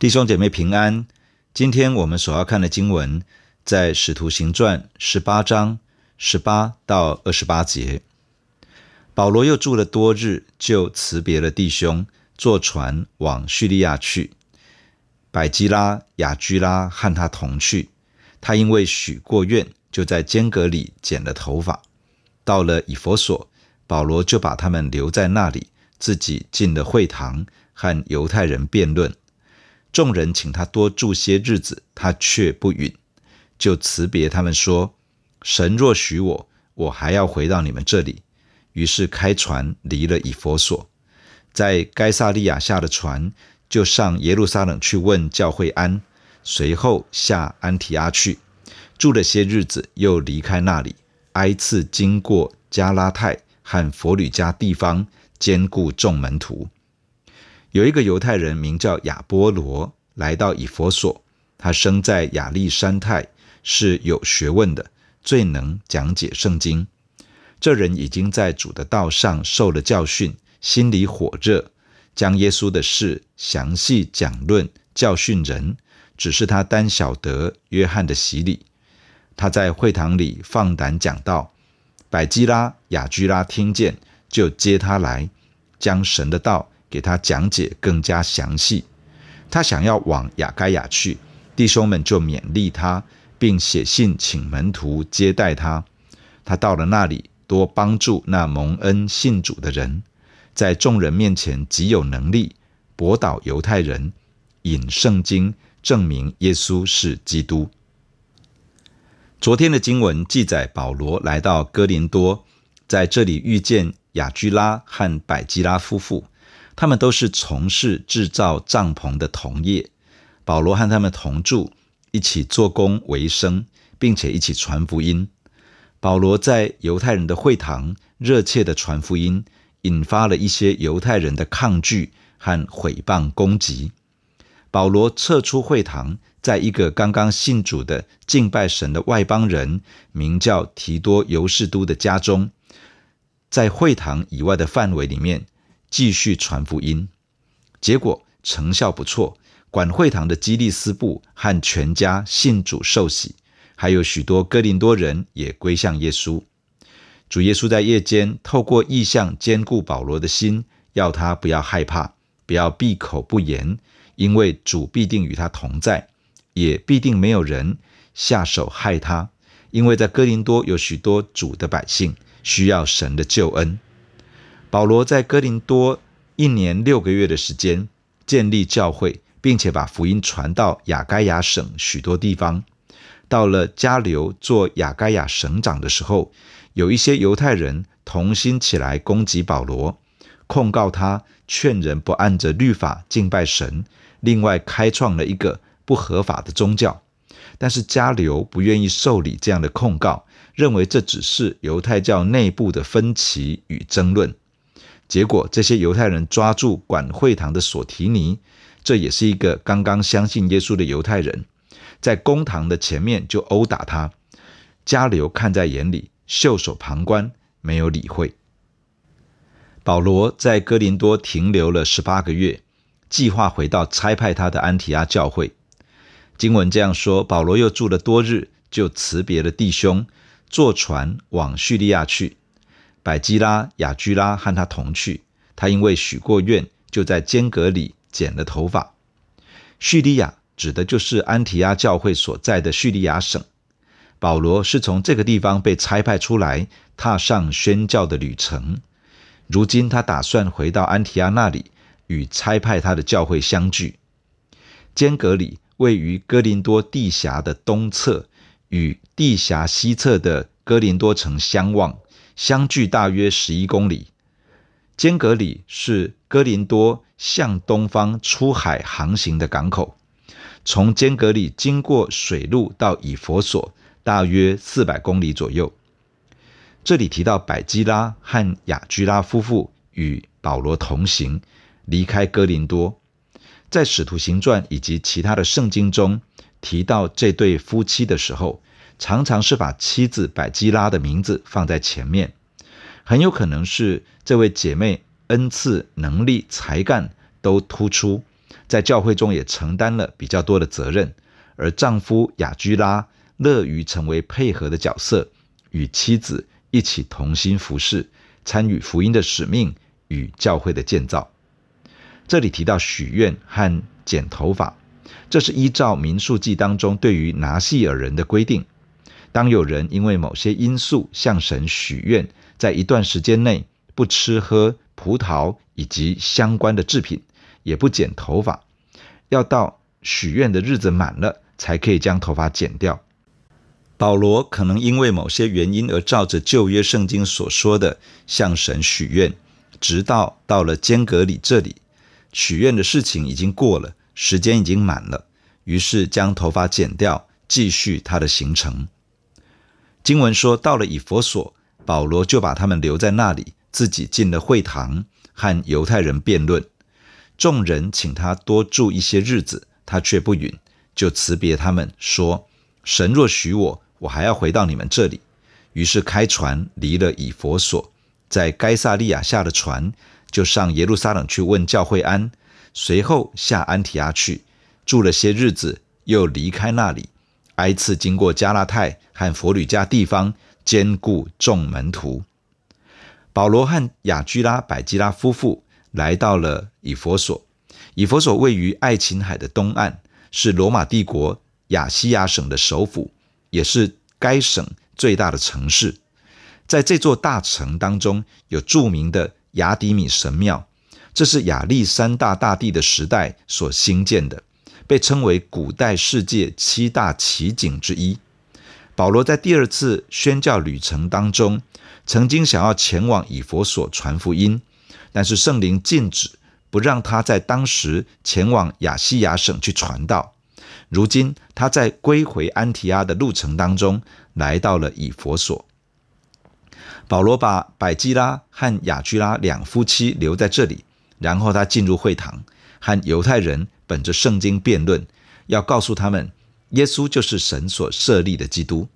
弟兄姐妹平安，今天我们所要看的经文在《使徒行传》十八章十八到二十八节。保罗又住了多日，就辞别了弟兄，坐船往叙利亚去。百基拉、亚居拉和他同去。他因为许过愿，就在间隔里剪了头发。到了以弗所，保罗就把他们留在那里，自己进了会堂，和犹太人辩论。众人请他多住些日子，他却不允，就辞别他们说：“神若许我，我还要回到你们这里。”于是开船离了以弗所，在该撒利亚下了船，就上耶路撒冷去问教会安，随后下安提阿去，住了些日子，又离开那里，挨次经过加拉太和佛吕家地方，兼顾众门徒。有一个犹太人名叫亚波罗，来到以弗所。他生在亚历山太，是有学问的，最能讲解圣经。这人已经在主的道上受了教训，心里火热，将耶稣的事详细讲论，教训人。只是他单晓得约翰的洗礼。他在会堂里放胆讲道。百基拉、亚居拉听见，就接他来，将神的道。给他讲解更加详细。他想要往亚该亚去，弟兄们就勉励他，并写信请门徒接待他。他到了那里，多帮助那蒙恩信主的人，在众人面前极有能力，驳倒犹太人，引圣经证明耶稣是基督。昨天的经文记载，保罗来到哥林多，在这里遇见雅居拉和百基拉夫妇。他们都是从事制造帐篷的同业，保罗和他们同住，一起做工为生，并且一起传福音。保罗在犹太人的会堂热切的传福音，引发了一些犹太人的抗拒和毁谤攻击。保罗撤出会堂，在一个刚刚信主的敬拜神的外邦人，名叫提多尤士都的家中，在会堂以外的范围里面。继续传福音，结果成效不错。管会堂的基利斯布和全家信主受洗，还有许多哥林多人也归向耶稣。主耶稣在夜间透过异象坚固保罗的心，要他不要害怕，不要闭口不言，因为主必定与他同在，也必定没有人下手害他，因为在哥林多有许多主的百姓需要神的救恩。保罗在哥林多一年六个月的时间建立教会，并且把福音传到亚该亚省许多地方。到了迦流做亚该亚省长的时候，有一些犹太人同心起来攻击保罗，控告他劝人不按着律法敬拜神，另外开创了一个不合法的宗教。但是迦流不愿意受理这样的控告，认为这只是犹太教内部的分歧与争论。结果，这些犹太人抓住管会堂的索提尼，这也是一个刚刚相信耶稣的犹太人，在公堂的前面就殴打他。迦流看在眼里，袖手旁观，没有理会。保罗在哥林多停留了十八个月，计划回到差派他的安提阿教会。经文这样说：保罗又住了多日，就辞别了弟兄，坐船往叙利亚去。百基拉、雅居拉和他同去。他因为许过愿，就在间隔里剪了头发。叙利亚指的就是安提阿教会所在的叙利亚省。保罗是从这个地方被差派出来，踏上宣教的旅程。如今他打算回到安提阿那里，与差派他的教会相聚。间隔里位于哥林多地峡的东侧，与地峡西侧的哥林多城相望。相距大约十一公里。间隔里是哥林多向东方出海航行的港口。从间隔里经过水路到以弗所，大约四百公里左右。这里提到百基拉和亚居拉夫妇与保罗同行，离开哥林多。在使徒行传以及其他的圣经中提到这对夫妻的时候，常常是把妻子百基拉的名字放在前面，很有可能是这位姐妹恩赐、能力、才干都突出，在教会中也承担了比较多的责任，而丈夫雅居拉乐于成为配合的角色，与妻子一起同心服侍，参与福音的使命与教会的建造。这里提到许愿和剪头发，这是依照民数记当中对于拿细耳人的规定。当有人因为某些因素向神许愿，在一段时间内不吃喝葡萄以及相关的制品，也不剪头发，要到许愿的日子满了，才可以将头发剪掉。保罗可能因为某些原因而照着旧约圣经所说的向神许愿，直到到了坚革里这里，许愿的事情已经过了，时间已经满了，于是将头发剪掉，继续他的行程。经文说，到了以弗所，保罗就把他们留在那里，自己进了会堂，和犹太人辩论。众人请他多住一些日子，他却不允，就辞别他们，说：“神若许我，我还要回到你们这里。”于是开船离了以弗所，在该撒利亚下了船，就上耶路撒冷去问教会安，随后下安提阿去，住了些日子，又离开那里。挨次经过加拉太和佛吕加地方，兼顾众门徒。保罗和亚居拉、百基拉夫妇来到了以弗所。以弗所位于爱琴海的东岸，是罗马帝国亚细亚省的首府，也是该省最大的城市。在这座大城当中，有著名的雅迪米神庙，这是亚历山大大帝的时代所兴建的。被称为古代世界七大奇景之一。保罗在第二次宣教旅程当中，曾经想要前往以弗所传福音，但是圣灵禁止，不让他在当时前往亚细亚省去传道。如今他在归回安提阿的路程当中，来到了以弗所。保罗把百基拉和亚居拉两夫妻留在这里，然后他进入会堂，和犹太人。本着圣经辩论，要告诉他们，耶稣就是神所设立的基督。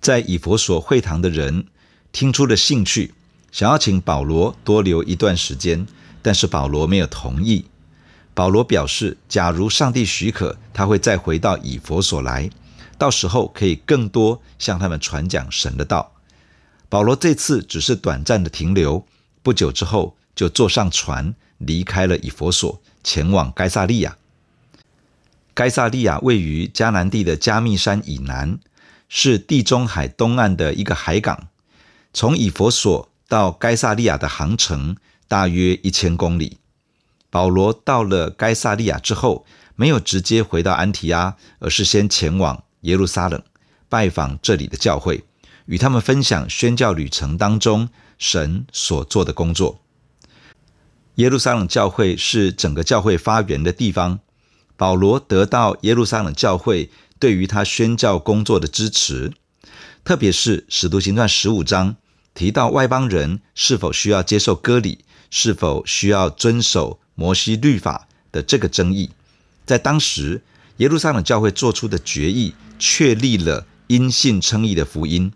在以弗所会堂的人听出了兴趣，想要请保罗多留一段时间，但是保罗没有同意。保罗表示，假如上帝许可，他会再回到以弗所来，到时候可以更多向他们传讲神的道。保罗这次只是短暂的停留，不久之后就坐上船离开了以弗所。前往该萨利亚。该萨利亚位于迦南地的加密山以南，是地中海东岸的一个海港。从以弗所到该萨利亚的航程大约一千公里。保罗到了该萨利亚之后，没有直接回到安提阿，而是先前往耶路撒冷拜访这里的教会，与他们分享宣教旅程当中神所做的工作。耶路撒冷教会是整个教会发源的地方。保罗得到耶路撒冷教会对于他宣教工作的支持，特别是《使徒行传》十五章提到外邦人是否需要接受割礼，是否需要遵守摩西律法的这个争议，在当时耶路撒冷教会做出的决议，确立了因信称义的福音，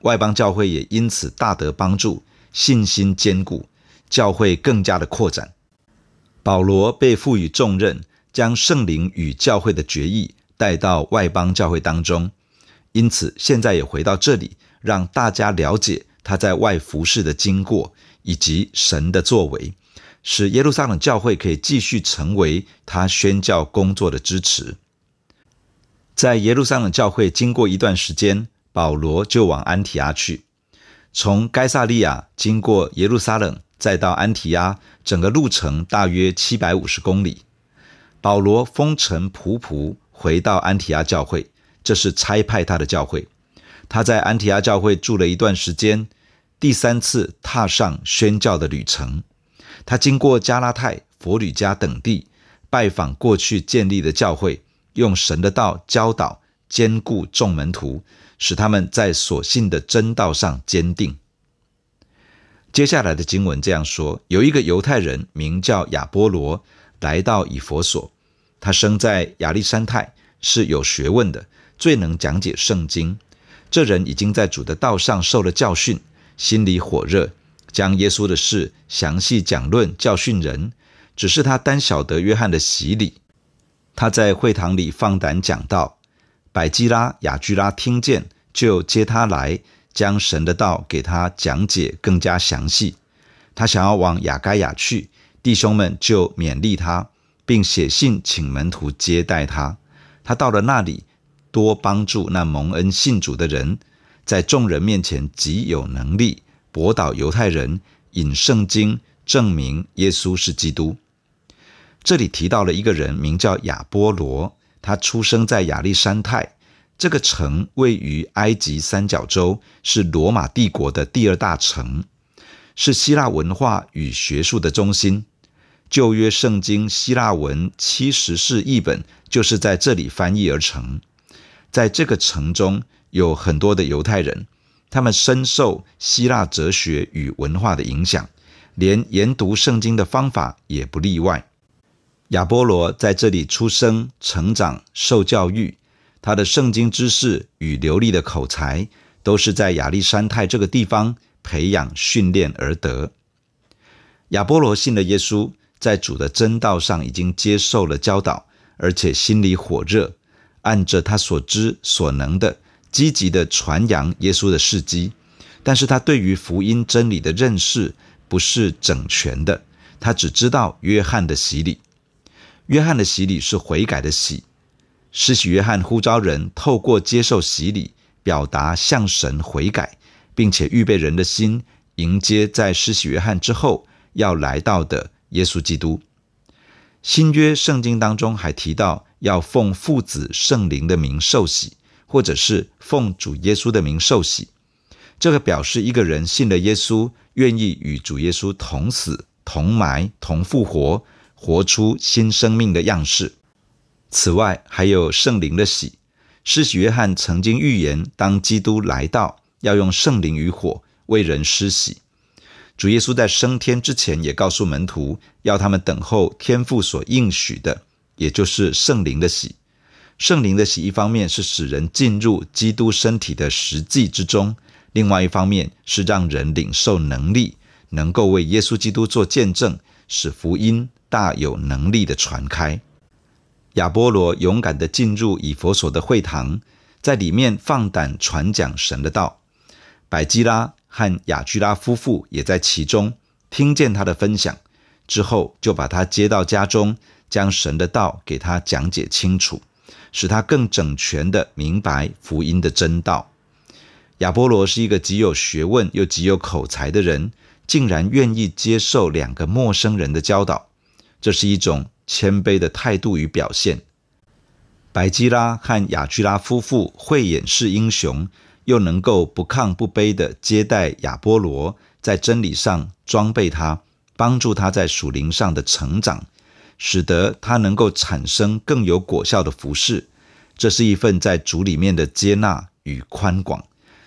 外邦教会也因此大得帮助，信心坚固。教会更加的扩展，保罗被赋予重任，将圣灵与教会的决议带到外邦教会当中，因此现在也回到这里，让大家了解他在外服事的经过以及神的作为，使耶路撒冷教会可以继续成为他宣教工作的支持。在耶路撒冷教会经过一段时间，保罗就往安提阿去，从该撒利亚经过耶路撒冷。再到安提阿，整个路程大约七百五十公里。保罗风尘仆仆回到安提阿教会，这是差派他的教会。他在安提阿教会住了一段时间，第三次踏上宣教的旅程。他经过加拉太、佛吕加等地，拜访过去建立的教会，用神的道教导、坚固众门徒，使他们在所信的真道上坚定。接下来的经文这样说：有一个犹太人名叫亚波罗，来到以弗所。他生在亚历山太，是有学问的，最能讲解圣经。这人已经在主的道上受了教训，心里火热，将耶稣的事详细讲论，教训人，只是他单晓得约翰的洗礼。他在会堂里放胆讲道，百基拉、亚居拉听见，就接他来，将神的道给他讲解更加详细。他想要往亚该亚去，弟兄们就勉励他，并写信请门徒接待他。他到了那里，多帮助那蒙恩信主的人，在众人面前极有能力，驳倒犹太人，引圣经证明耶稣是基督。这里提到了一个人，名叫亚波罗，他出生在亚历山泰，这个城位于埃及三角洲，是罗马帝国的第二大城，是希腊文化与学术的中心。旧约圣经希腊文七十士译本就是在这里翻译而成。在这个城中有很多的犹太人，他们深受希腊哲学与文化的影响，连研读圣经的方法也不例外。亚波罗在这里出生、成长、受教育，他的圣经知识与流利的口才，都是在亚历山泰这个地方培养训练而得。亚波罗信了耶稣，在主的真道上已经接受了教导，而且心里火热。按着他所知所能的，积极地传扬耶稣的事迹，但是他对于福音真理的认识不是整全的。他只知道约翰的洗礼，约翰的洗礼是悔改的洗。施洗约翰呼召人透过接受洗礼，表达向神悔改，并且预备人的心迎接在施洗约翰之后要来到的耶稣基督。新约圣经当中还提到。要奉父子圣灵的名受洗，或者是奉主耶稣的名受洗，这个表示一个人信了耶稣，愿意与主耶稣同死、同埋、同复活，活出新生命的样式。此外，还有圣灵的洗。施洗约翰曾经预言，当基督来到，要用圣灵与火为人施洗。主耶稣在升天之前，也告诉门徒，要他们等候天父所应许的。也就是圣灵的洗，圣灵的洗一方面是使人进入基督身体的实际之中，另外一方面是让人领受能力，能够为耶稣基督做见证，使福音大有能力的传开。亚波罗勇敢地进入以弗所的会堂，在里面放胆传讲神的道。百基拉和亚居拉夫妇也在其中，听见他的分享之后，就把他接到家中。将神的道给他讲解清楚，使他更整全地明白福音的真道。亚波罗是一个极有学问又极有口才的人，竟然愿意接受两个陌生人的教导，这是一种谦卑的态度与表现。百基拉和亚居拉夫妇慧眼识英雄，又能够不亢不卑地接待亚波罗，在真理上装备他，帮助他在属灵上的成长。使得他能够产生更有果效的服事，这是一份在主里面的接纳与宽广，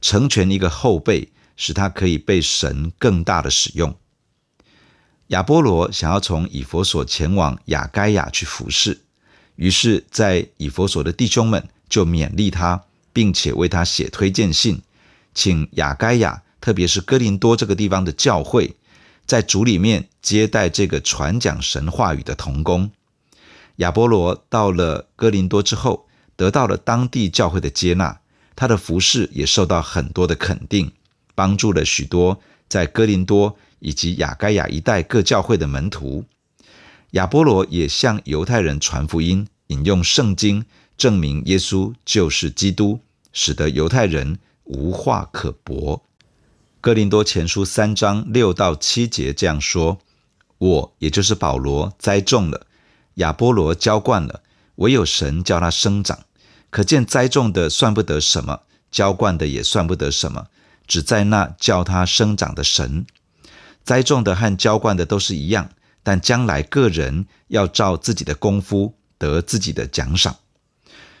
成全一个后辈，使他可以被神更大的使用。亚波罗想要从以弗所前往雅盖亚去服事，于是，在以弗所的弟兄们就勉励他，并且为他写推荐信，请雅盖亚，特别是哥林多这个地方的教会。在主里面接待这个传讲神话语的同工亚波罗，到了哥林多之后，得到了当地教会的接纳，他的服事也受到很多的肯定，帮助了许多在哥林多以及亚该亚一带各教会的门徒。亚波罗也向犹太人传福音，引用圣经证明耶稣就是基督，使得犹太人无话可驳。哥林多前书三章六到七节这样说：“我也就是保罗栽种了，亚波罗浇灌了，唯有神叫他生长。可见栽种的算不得什么，浇灌的也算不得什么，只在那叫他生长的神。栽种的和浇灌的都是一样，但将来个人要照自己的功夫得自己的奖赏。”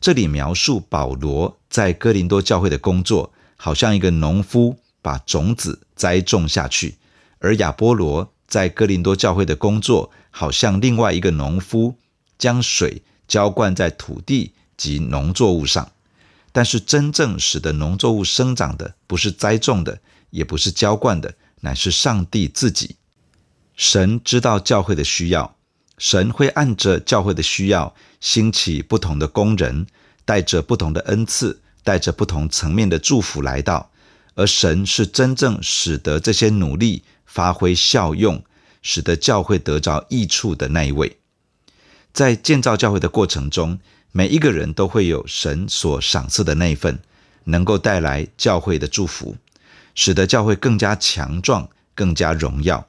这里描述保罗在哥林多教会的工作，好像一个农夫。把种子栽种下去，而亚波罗在哥林多教会的工作，好像另外一个农夫，将水浇灌在土地及农作物上。但是真正使得农作物生长的，不是栽种的，也不是浇灌的，乃是上帝自己。神知道教会的需要，神会按着教会的需要，兴起不同的工人，带着不同的恩赐，带着不同层面的祝福来到。而神是真正使得这些努力发挥效用，使得教会得着益处的那一位。在建造教会的过程中，每一个人都会有神所赏赐的那一份，能够带来教会的祝福，使得教会更加强壮、更加荣耀。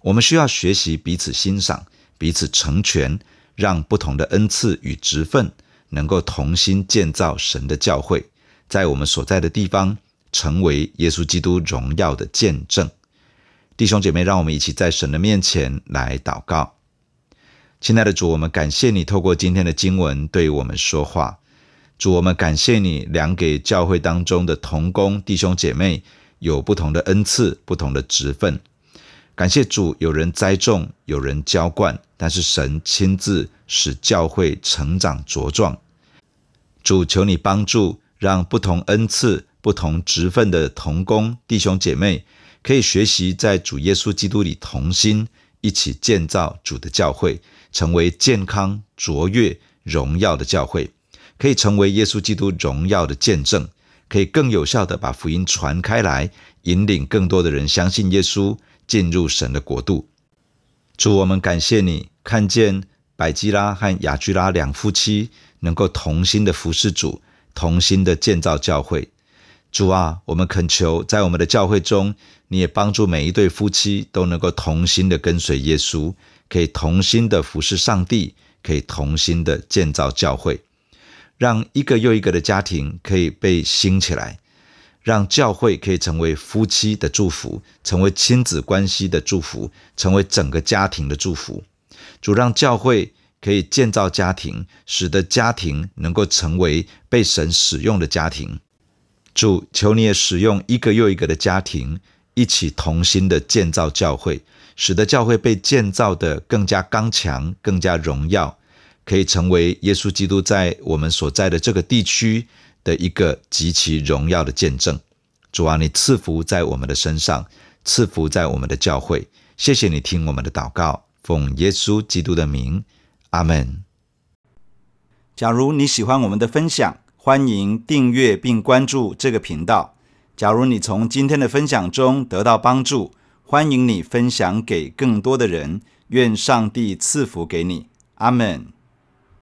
我们需要学习彼此欣赏。彼此成全，让不同的恩赐与职分能够同心建造神的教会，在我们所在的地方成为耶稣基督荣耀的见证。弟兄姐妹，让我们一起在神的面前来祷告。亲爱的主，我们感谢你透过今天的经文对我们说话。主，我们感谢你量给教会当中的同工弟兄姐妹有不同的恩赐、不同的职分。感谢主，有人栽种，有人浇灌，但是神亲自使教会成长茁壮。主，求你帮助，让不同恩赐、不同职分的同工弟兄姐妹，可以学习在主耶稣基督里同心，一起建造主的教会，成为健康、卓越、荣耀的教会，可以成为耶稣基督荣耀的见证，可以更有效地把福音传开来，引领更多的人相信耶稣。进入神的国度，主，我们感谢你，看见百基拉和亚居拉两夫妻能够同心的服侍主，同心的建造教会。主啊，我们恳求在我们的教会中，你也帮助每一对夫妻都能够同心的跟随耶稣，可以同心的服侍上帝，可以同心的建造教会，让一个又一个的家庭可以被兴起来。让教会可以成为夫妻的祝福，成为亲子关系的祝福，成为整个家庭的祝福。主，让教会可以建造家庭，使得家庭能够成为被神使用的家庭。主，求你也使用一个又一个的家庭，一起同心的建造教会，使得教会被建造得更加刚强、更加荣耀，可以成为耶稣基督在我们所在的这个地区的一个极其荣耀的见证，主啊，你赐福在我们的身上，赐福在我们的教会。谢谢你听我们的祷告，奉耶稣基督的名，阿门。假如你喜欢我们的分享，欢迎订阅并关注这个频道。假如你从今天的分享中得到帮助，欢迎你分享给更多的人。愿上帝赐福给你，阿门。